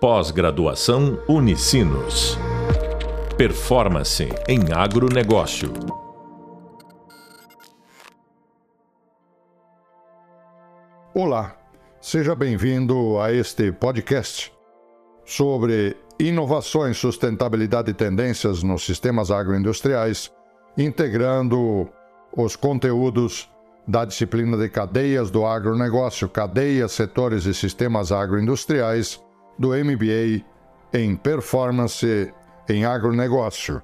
Pós-graduação Unicinos. Performance em agronegócio. Olá, seja bem-vindo a este podcast sobre inovações, sustentabilidade e tendências nos sistemas agroindustriais, integrando os conteúdos da disciplina de cadeias do agronegócio, cadeias, setores e sistemas agroindustriais do MBA em Performance em Agronegócio.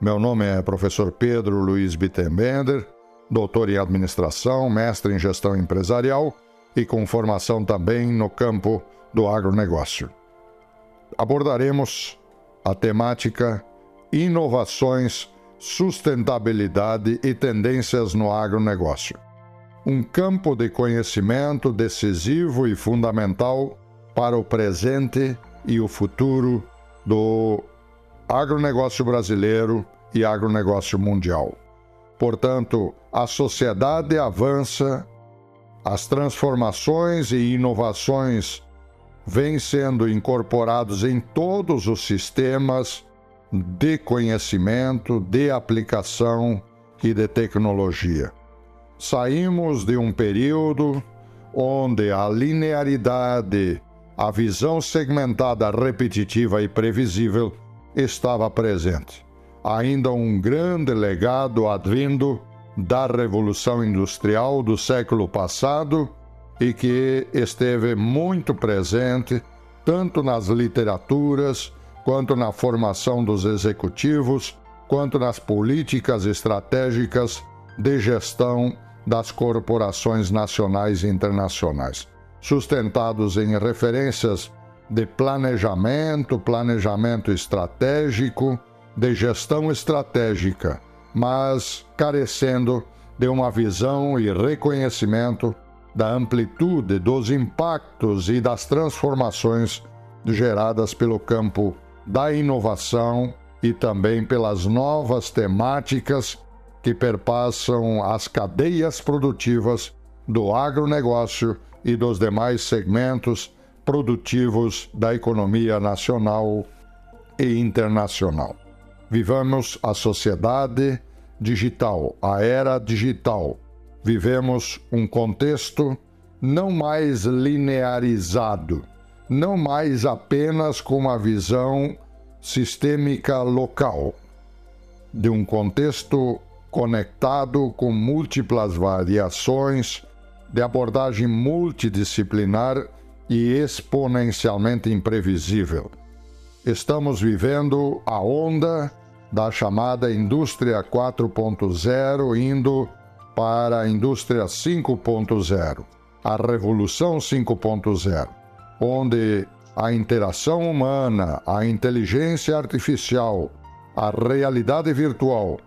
Meu nome é professor Pedro Luiz Bittenbender, doutor em administração, mestre em gestão empresarial e com formação também no campo do agronegócio. Abordaremos a temática inovações, sustentabilidade e tendências no agronegócio. Um campo de conhecimento decisivo e fundamental para o presente e o futuro do agronegócio brasileiro e agronegócio mundial. Portanto, a sociedade avança, as transformações e inovações vêm sendo incorporados em todos os sistemas de conhecimento, de aplicação e de tecnologia. Saímos de um período onde a linearidade a visão segmentada, repetitiva e previsível estava presente. Ainda um grande legado advindo da Revolução Industrial do século passado e que esteve muito presente tanto nas literaturas, quanto na formação dos executivos, quanto nas políticas estratégicas de gestão das corporações nacionais e internacionais sustentados em referências de planejamento, planejamento estratégico, de gestão estratégica, mas carecendo de uma visão e reconhecimento da amplitude dos impactos e das transformações geradas pelo campo da inovação e também pelas novas temáticas que perpassam as cadeias produtivas do agronegócio e dos demais segmentos produtivos da economia nacional e internacional. Vivamos a sociedade digital, a era digital. Vivemos um contexto não mais linearizado, não mais apenas com uma visão sistêmica local, de um contexto conectado com múltiplas variações de abordagem multidisciplinar e exponencialmente imprevisível. Estamos vivendo a onda da chamada indústria 4.0 indo para a indústria 5.0, a revolução 5.0, onde a interação humana, a inteligência artificial, a realidade virtual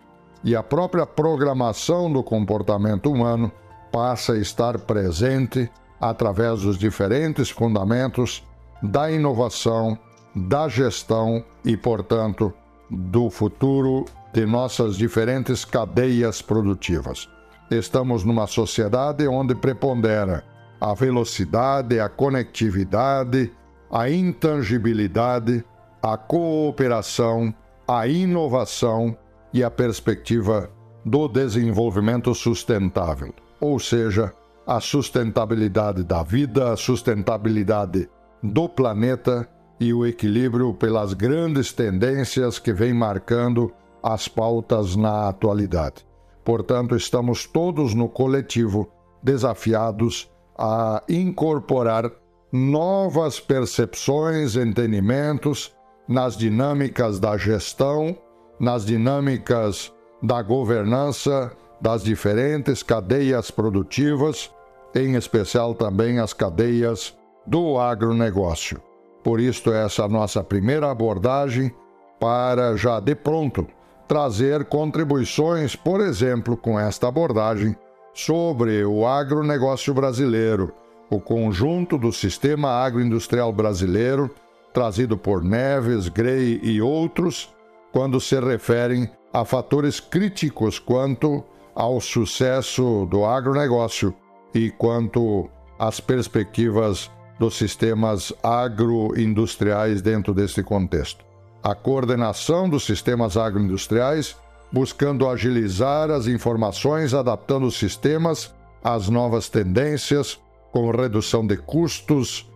e a própria programação do comportamento humano passa a estar presente através dos diferentes fundamentos da inovação, da gestão e, portanto, do futuro de nossas diferentes cadeias produtivas. Estamos numa sociedade onde prepondera a velocidade, a conectividade, a intangibilidade, a cooperação, a inovação e a perspectiva do desenvolvimento sustentável ou seja, a sustentabilidade da vida, a sustentabilidade do planeta e o equilíbrio pelas grandes tendências que vêm marcando as pautas na atualidade. Portanto, estamos todos no coletivo desafiados a incorporar novas percepções, entendimentos nas dinâmicas da gestão, nas dinâmicas da governança das diferentes cadeias produtivas, em especial também as cadeias do agronegócio. Por isso, essa nossa primeira abordagem para já de pronto trazer contribuições, por exemplo, com esta abordagem sobre o agronegócio brasileiro, o conjunto do sistema agroindustrial brasileiro, trazido por Neves, Gray e outros, quando se referem a fatores críticos quanto ao sucesso do agronegócio e quanto às perspectivas dos sistemas agroindustriais dentro desse contexto. A coordenação dos sistemas agroindustriais, buscando agilizar as informações, adaptando os sistemas às novas tendências, com redução de custos,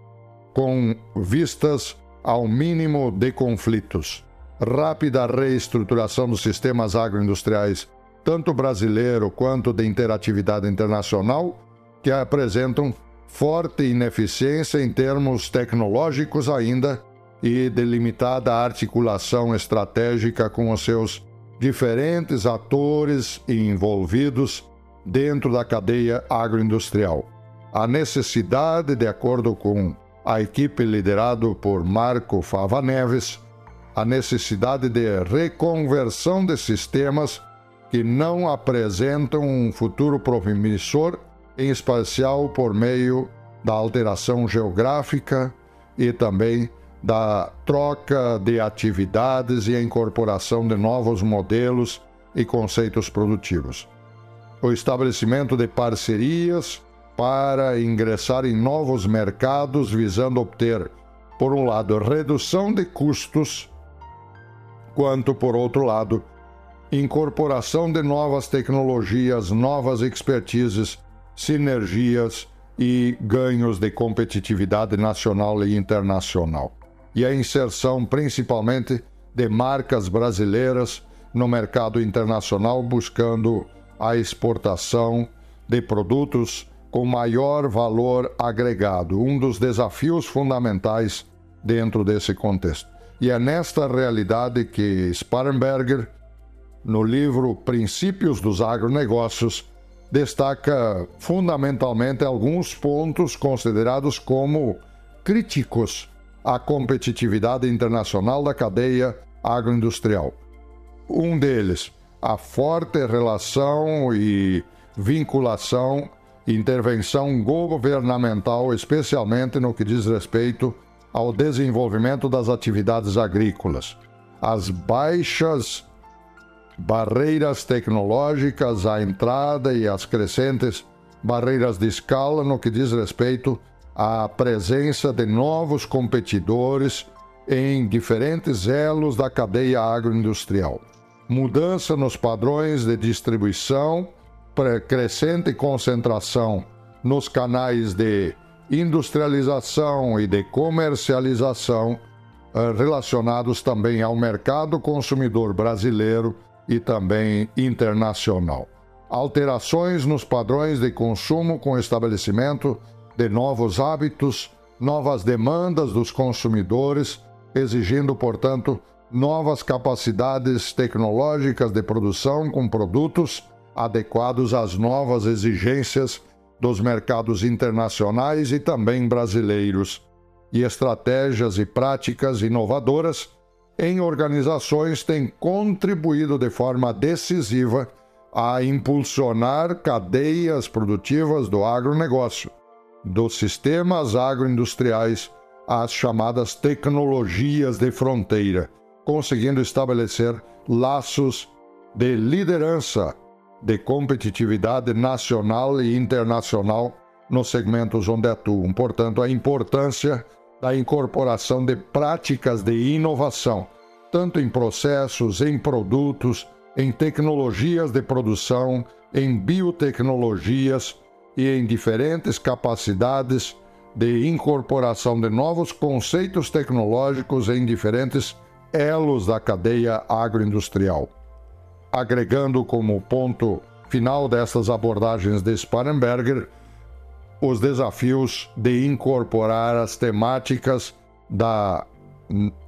com vistas ao mínimo de conflitos. Rápida reestruturação dos sistemas agroindustriais, tanto brasileiro quanto de interatividade internacional, que apresentam forte ineficiência em termos tecnológicos ainda e de limitada articulação estratégica com os seus diferentes atores envolvidos dentro da cadeia agroindustrial. A necessidade, de acordo com a equipe liderada por Marco Fava Neves, a necessidade de reconversão de sistemas que não apresentam um futuro promissor em especial por meio da alteração geográfica e também da troca de atividades e a incorporação de novos modelos e conceitos produtivos. O estabelecimento de parcerias para ingressar em novos mercados visando obter, por um lado, redução de custos, quanto, por outro lado, incorporação de novas tecnologias, novas expertises sinergias e ganhos de competitividade nacional e internacional. E a inserção principalmente de marcas brasileiras no mercado internacional, buscando a exportação de produtos com maior valor agregado, um dos desafios fundamentais dentro desse contexto. E é nesta realidade que Sparrenberger, no livro Princípios dos Agronegócios, destaca fundamentalmente alguns pontos considerados como críticos à competitividade internacional da cadeia agroindustrial. Um deles, a forte relação e vinculação, intervenção governamental, especialmente no que diz respeito ao desenvolvimento das atividades agrícolas. As baixas barreiras tecnológicas à entrada e as crescentes barreiras de escala no que diz respeito à presença de novos competidores em diferentes elos da cadeia agroindustrial. Mudança nos padrões de distribuição, crescente concentração nos canais de industrialização e de comercialização eh, relacionados também ao mercado consumidor brasileiro e também internacional. Alterações nos padrões de consumo com o estabelecimento de novos hábitos, novas demandas dos consumidores, exigindo, portanto, novas capacidades tecnológicas de produção com produtos adequados às novas exigências dos mercados internacionais e também brasileiros, e estratégias e práticas inovadoras em organizações têm contribuído de forma decisiva a impulsionar cadeias produtivas do agronegócio, dos sistemas agroindustriais às chamadas tecnologias de fronteira, conseguindo estabelecer laços de liderança, de competitividade nacional e internacional nos segmentos onde atuam. Portanto, a importância da incorporação de práticas de inovação, tanto em processos, em produtos, em tecnologias de produção, em biotecnologias e em diferentes capacidades de incorporação de novos conceitos tecnológicos em diferentes elos da cadeia agroindustrial. Agregando como ponto final dessas abordagens de Sparrenberger os desafios de incorporar as temáticas da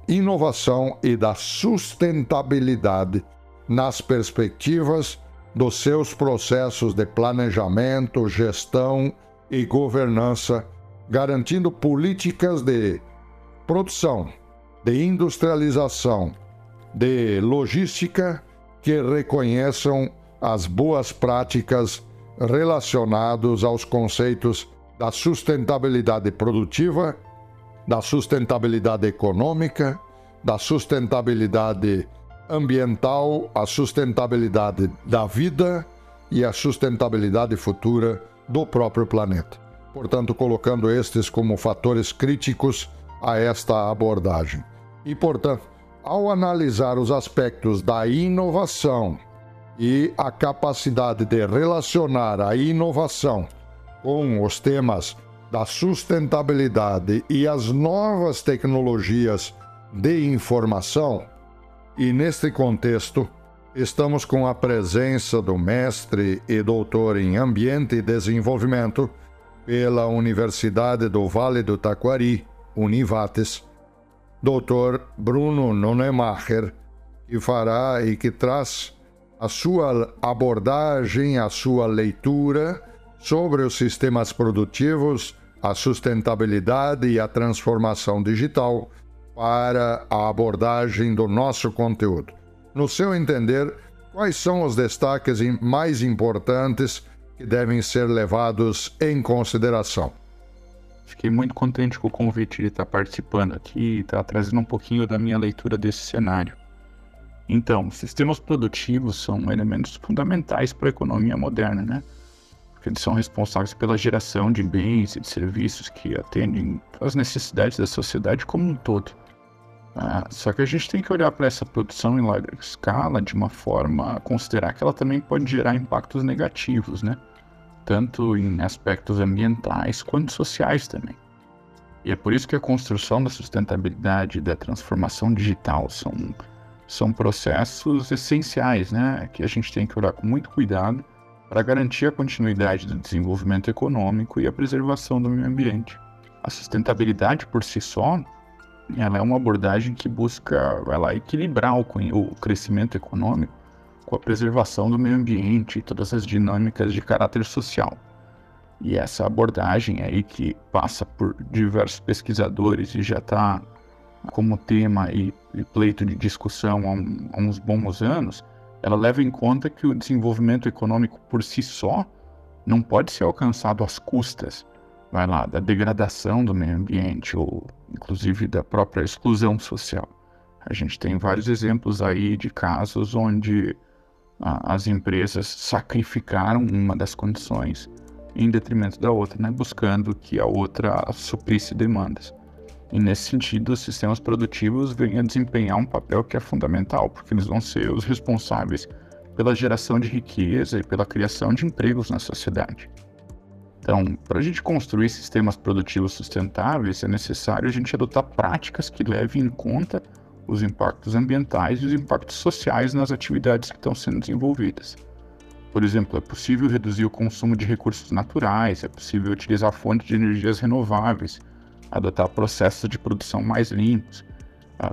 inovação e da sustentabilidade nas perspectivas dos seus processos de planejamento, gestão e governança, garantindo políticas de produção, de industrialização, de logística que reconheçam as boas práticas relacionados aos conceitos da sustentabilidade produtiva, da sustentabilidade econômica, da sustentabilidade ambiental, a sustentabilidade da vida e a sustentabilidade futura do próprio planeta. portanto, colocando estes como fatores críticos a esta abordagem. E, portanto, ao analisar os aspectos da inovação e a capacidade de relacionar a inovação com os temas da sustentabilidade e as novas tecnologias de informação, e neste contexto, estamos com a presença do mestre e doutor em Ambiente e Desenvolvimento pela Universidade do Vale do Taquari, Univates, Dr. Bruno Nonemacher, que fará e que traz a sua abordagem, a sua leitura sobre os sistemas produtivos, a sustentabilidade e a transformação digital para a abordagem do nosso conteúdo. No seu entender, quais são os destaques mais importantes que devem ser levados em consideração? Fiquei muito contente com o convite de estar participando aqui e estar trazendo um pouquinho da minha leitura desse cenário. Então, sistemas produtivos são elementos fundamentais para a economia moderna, né? Porque eles são responsáveis pela geração de bens e de serviços que atendem às necessidades da sociedade como um todo. Ah, só que a gente tem que olhar para essa produção em larga escala de uma forma a considerar que ela também pode gerar impactos negativos, né? Tanto em aspectos ambientais quanto sociais também. E é por isso que a construção da sustentabilidade e da transformação digital são, são processos essenciais, né? Que a gente tem que olhar com muito cuidado para garantir a continuidade do desenvolvimento econômico e a preservação do meio ambiente. A sustentabilidade por si só ela é uma abordagem que busca ela, equilibrar o, o crescimento econômico com a preservação do meio ambiente e todas as dinâmicas de caráter social. E essa abordagem aí que passa por diversos pesquisadores e já está como tema e, e, pleito de discussão há, um, há uns bons anos, ela leva em conta que o desenvolvimento econômico por si só não pode ser alcançado às custas vai lá, da degradação do meio ambiente ou inclusive da própria exclusão social. A gente tem vários exemplos aí de casos onde ah, as empresas sacrificaram uma das condições em detrimento da outra, né, buscando que a outra suprisse demandas. E nesse sentido, os sistemas produtivos vêm a desempenhar um papel que é fundamental, porque eles vão ser os responsáveis pela geração de riqueza e pela criação de empregos na sociedade. Então, para a gente construir sistemas produtivos sustentáveis, é necessário a gente adotar práticas que levem em conta os impactos ambientais e os impactos sociais nas atividades que estão sendo desenvolvidas. Por exemplo, é possível reduzir o consumo de recursos naturais, é possível utilizar fontes de energias renováveis, adotar processos de produção mais limpos,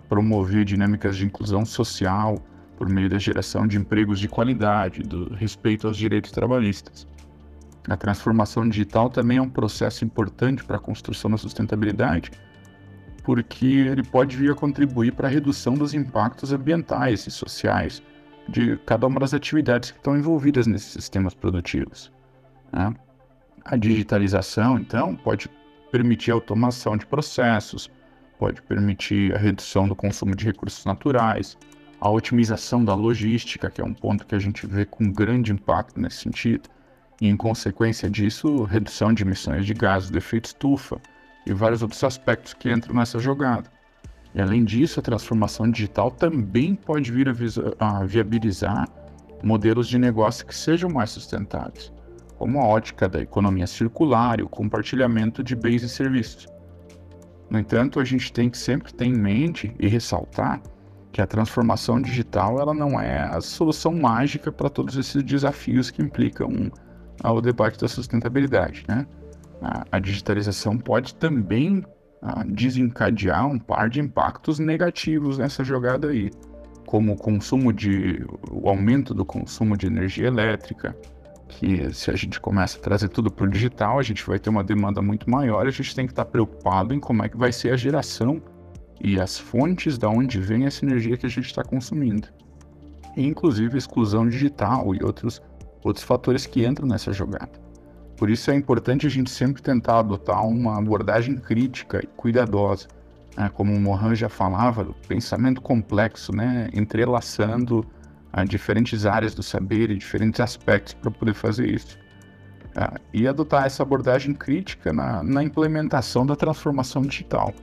promover dinâmicas de inclusão social por meio da geração de empregos de qualidade, do respeito aos direitos trabalhistas. A transformação digital também é um processo importante para a construção da sustentabilidade, porque ele pode vir a contribuir para a redução dos impactos ambientais e sociais de cada uma das atividades que estão envolvidas nesses sistemas produtivos. Né? A digitalização, então, pode permitir a automação de processos, pode permitir a redução do consumo de recursos naturais, a otimização da logística, que é um ponto que a gente vê com grande impacto nesse sentido e, em consequência disso, redução de emissões de gases de efeito estufa e vários outros aspectos que entram nessa jogada. E além disso, a transformação digital também pode vir a, a viabilizar modelos de negócio que sejam mais sustentáveis, como a ótica da economia circular e o compartilhamento de bens e serviços. No entanto, a gente tem que sempre ter em mente e ressaltar que a transformação digital ela não é a solução mágica para todos esses desafios que implicam ao debate da sustentabilidade. Né? A, a digitalização pode também a, desencadear um par de impactos negativos nessa jogada aí, como o consumo de o aumento do consumo de energia elétrica, que se a gente começa a trazer tudo para o digital, a gente vai ter uma demanda muito maior, a gente tem que estar preocupado em como é que vai ser a geração e as fontes da onde vem essa energia que a gente está consumindo. E, inclusive exclusão digital e outros outros fatores que entram nessa jogada. Por isso é importante a gente sempre tentar adotar uma abordagem crítica e cuidadosa. Né? Como o Mohan já falava, do pensamento complexo, né? entrelaçando a diferentes áreas do saber e diferentes aspectos para poder fazer isso. é, e adotar essa abordagem crítica na, na implementação da transformação digital,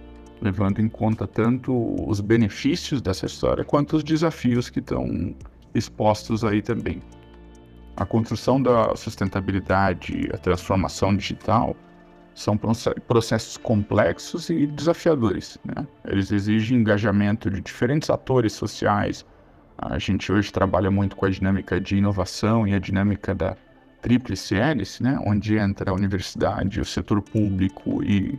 levando em conta tanto os benefícios dessa história quanto os desafios que estão expostos aí também. A construção da sustentabilidade, a transformação digital, são processos complexos e desafiadores. Né? Eles exigem engajamento de diferentes atores sociais. A gente hoje trabalha muito com a dinâmica de inovação e a dinâmica da tríplice hélice, né? onde entra a universidade, o setor público e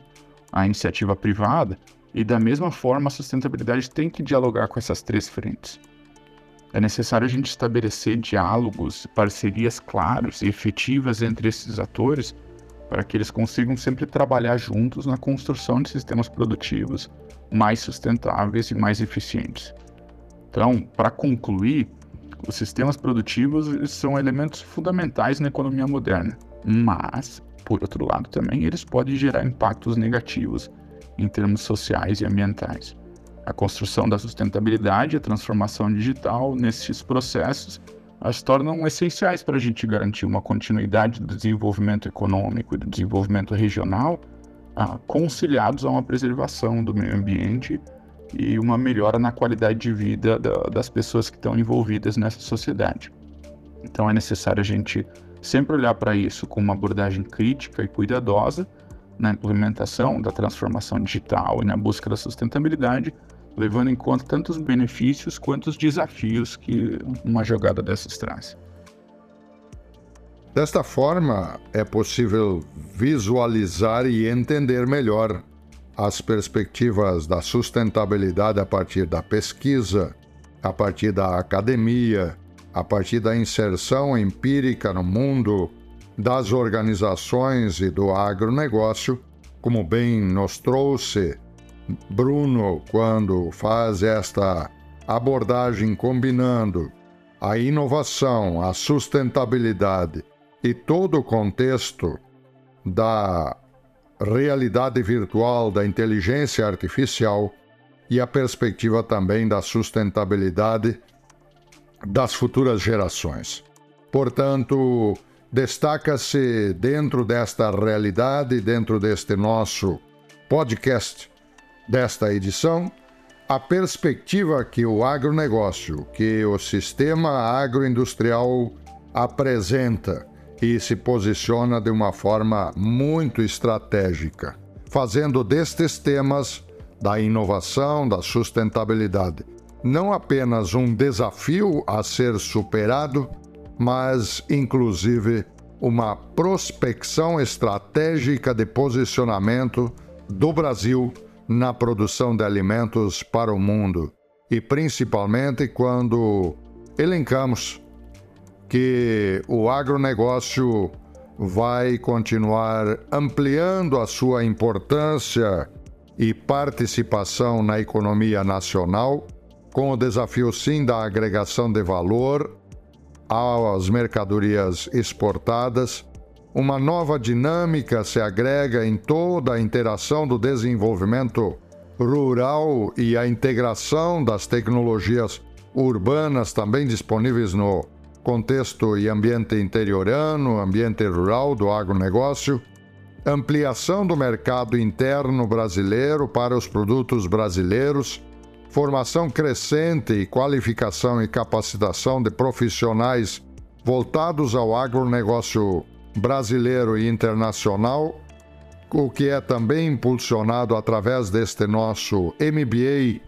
a iniciativa privada. E da mesma forma, a sustentabilidade tem que dialogar com essas três frentes. É necessário a gente estabelecer diálogos, parcerias claras e efetivas entre esses atores para que eles consigam sempre trabalhar juntos na construção de sistemas produtivos mais sustentáveis e mais eficientes. Então, para concluir, os sistemas produtivos são elementos fundamentais na economia moderna, mas, por outro lado, também eles podem gerar impactos negativos em termos sociais e ambientais. A construção da sustentabilidade e a transformação digital nesses processos as tornam essenciais para a gente garantir uma continuidade do desenvolvimento econômico e do desenvolvimento regional, ah, conciliados a uma preservação do meio ambiente e uma melhora na qualidade de vida da, das pessoas que estão envolvidas nessa sociedade. Então é necessário a gente sempre olhar para isso com uma abordagem crítica e cuidadosa na implementação da transformação digital e na busca da sustentabilidade, levando em conta tanto os benefícios quanto os desafios que uma jogada dessas traz. Desta forma, é possível visualizar e entender melhor as perspectivas da sustentabilidade a partir da pesquisa, a partir da academia, a partir da inserção empírica no mundo, das organizações e do agronegócio, como bem nos trouxe Bruno, quando faz esta abordagem combinando a inovação, a sustentabilidade e todo o contexto da realidade virtual, da inteligência artificial e a perspectiva também da sustentabilidade das futuras gerações. Portanto, destaca-se dentro desta realidade, dentro deste nosso podcast, desta edição, a perspectiva que o agronegócio, que o sistema agroindustrial apresenta e se posiciona de uma forma muito estratégica, fazendo destes temas da inovação, da sustentabilidade, não apenas um desafio a ser superado, mas inclusive uma prospecção estratégica de posicionamento do Brasil na produção de alimentos para o mundo e principalmente quando elencamos que o agronegócio vai continuar ampliando a sua importância e participação na economia nacional, com o desafio sim da agregação de valor às mercadorias exportadas. Uma nova dinâmica se agrega em toda a interação do desenvolvimento rural e a integração das tecnologias urbanas também disponíveis no contexto e ambiente interiorano, ambiente rural do agronegócio, ampliação do mercado interno brasileiro para os produtos brasileiros, formação crescente e qualificação e capacitação de profissionais voltados ao agronegócio brasileiro e internacional, o que é também impulsionado através deste nosso MBA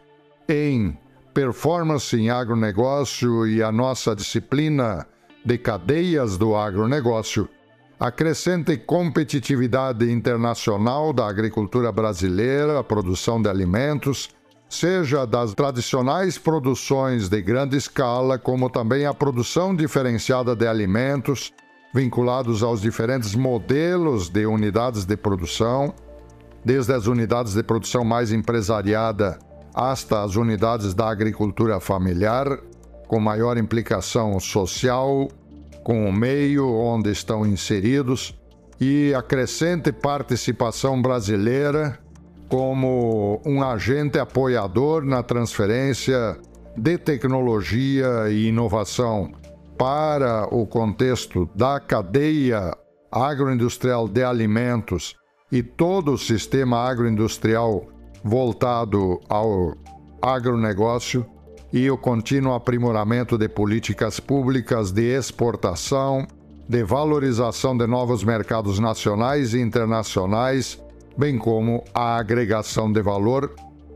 em Performance em Agronegócio e a nossa disciplina de cadeias do agronegócio, a crescente competitividade internacional da agricultura brasileira, a produção de alimentos, seja das tradicionais produções de grande escala, como também a produção diferenciada de alimentos, vinculados aos diferentes modelos de unidades de produção, desde as unidades de produção mais empresariada hasta as unidades da agricultura familiar, com maior implicação social com o meio onde estão inseridos e a crescente participação brasileira como um agente apoiador na transferência de tecnologia e inovação para o contexto da cadeia agroindustrial de alimentos e todo o sistema agroindustrial voltado ao agronegócio e o contínuo aprimoramento de políticas públicas de exportação, de valorização de novos mercados nacionais e internacionais, bem como a agregação de valor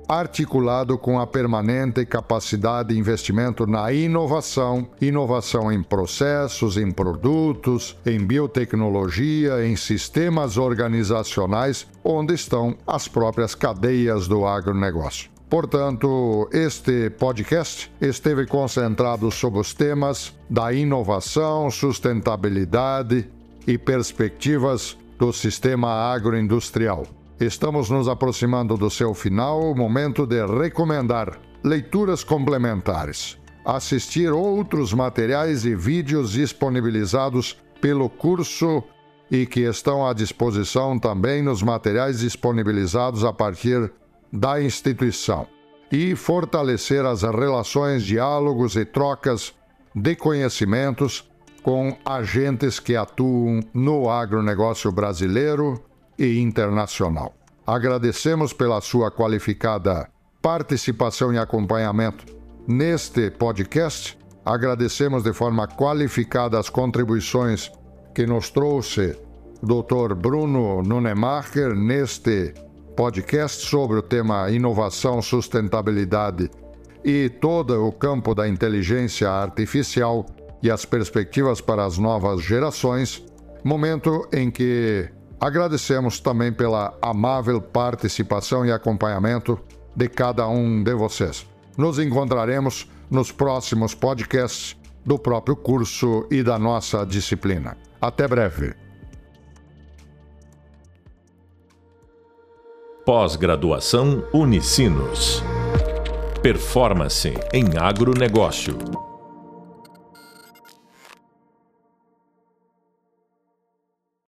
articulado com a permanente capacidade de investimento na inovação, inovação em processos, em produtos, em biotecnologia, em sistemas organizacionais, onde estão as próprias cadeias do agronegócio. Portanto, este podcast esteve concentrado sobre os temas da inovação, sustentabilidade e perspectivas do sistema agroindustrial. Estamos nos aproximando do seu final, momento de recomendar leituras complementares, assistir outros materiais e vídeos disponibilizados pelo curso e que estão à disposição também nos materiais disponibilizados a partir da instituição, e fortalecer as relações, diálogos e trocas de conhecimentos com agentes que atuam no agronegócio brasileiro e internacional. Agradecemos pela sua qualificada participação e acompanhamento neste podcast. Agradecemos de forma qualificada as contribuições que nos trouxe Dr. Bruno Nunemacher neste podcast sobre o tema inovação, sustentabilidade e todo o campo da inteligência artificial e as perspectivas para as novas gerações, momento em que Agradecemos também pela amável participação e acompanhamento de cada um de vocês. Nos encontraremos nos próximos podcasts do próprio curso e da nossa disciplina. Até breve. Pós-graduação Unicinos. Performance em agronegócio.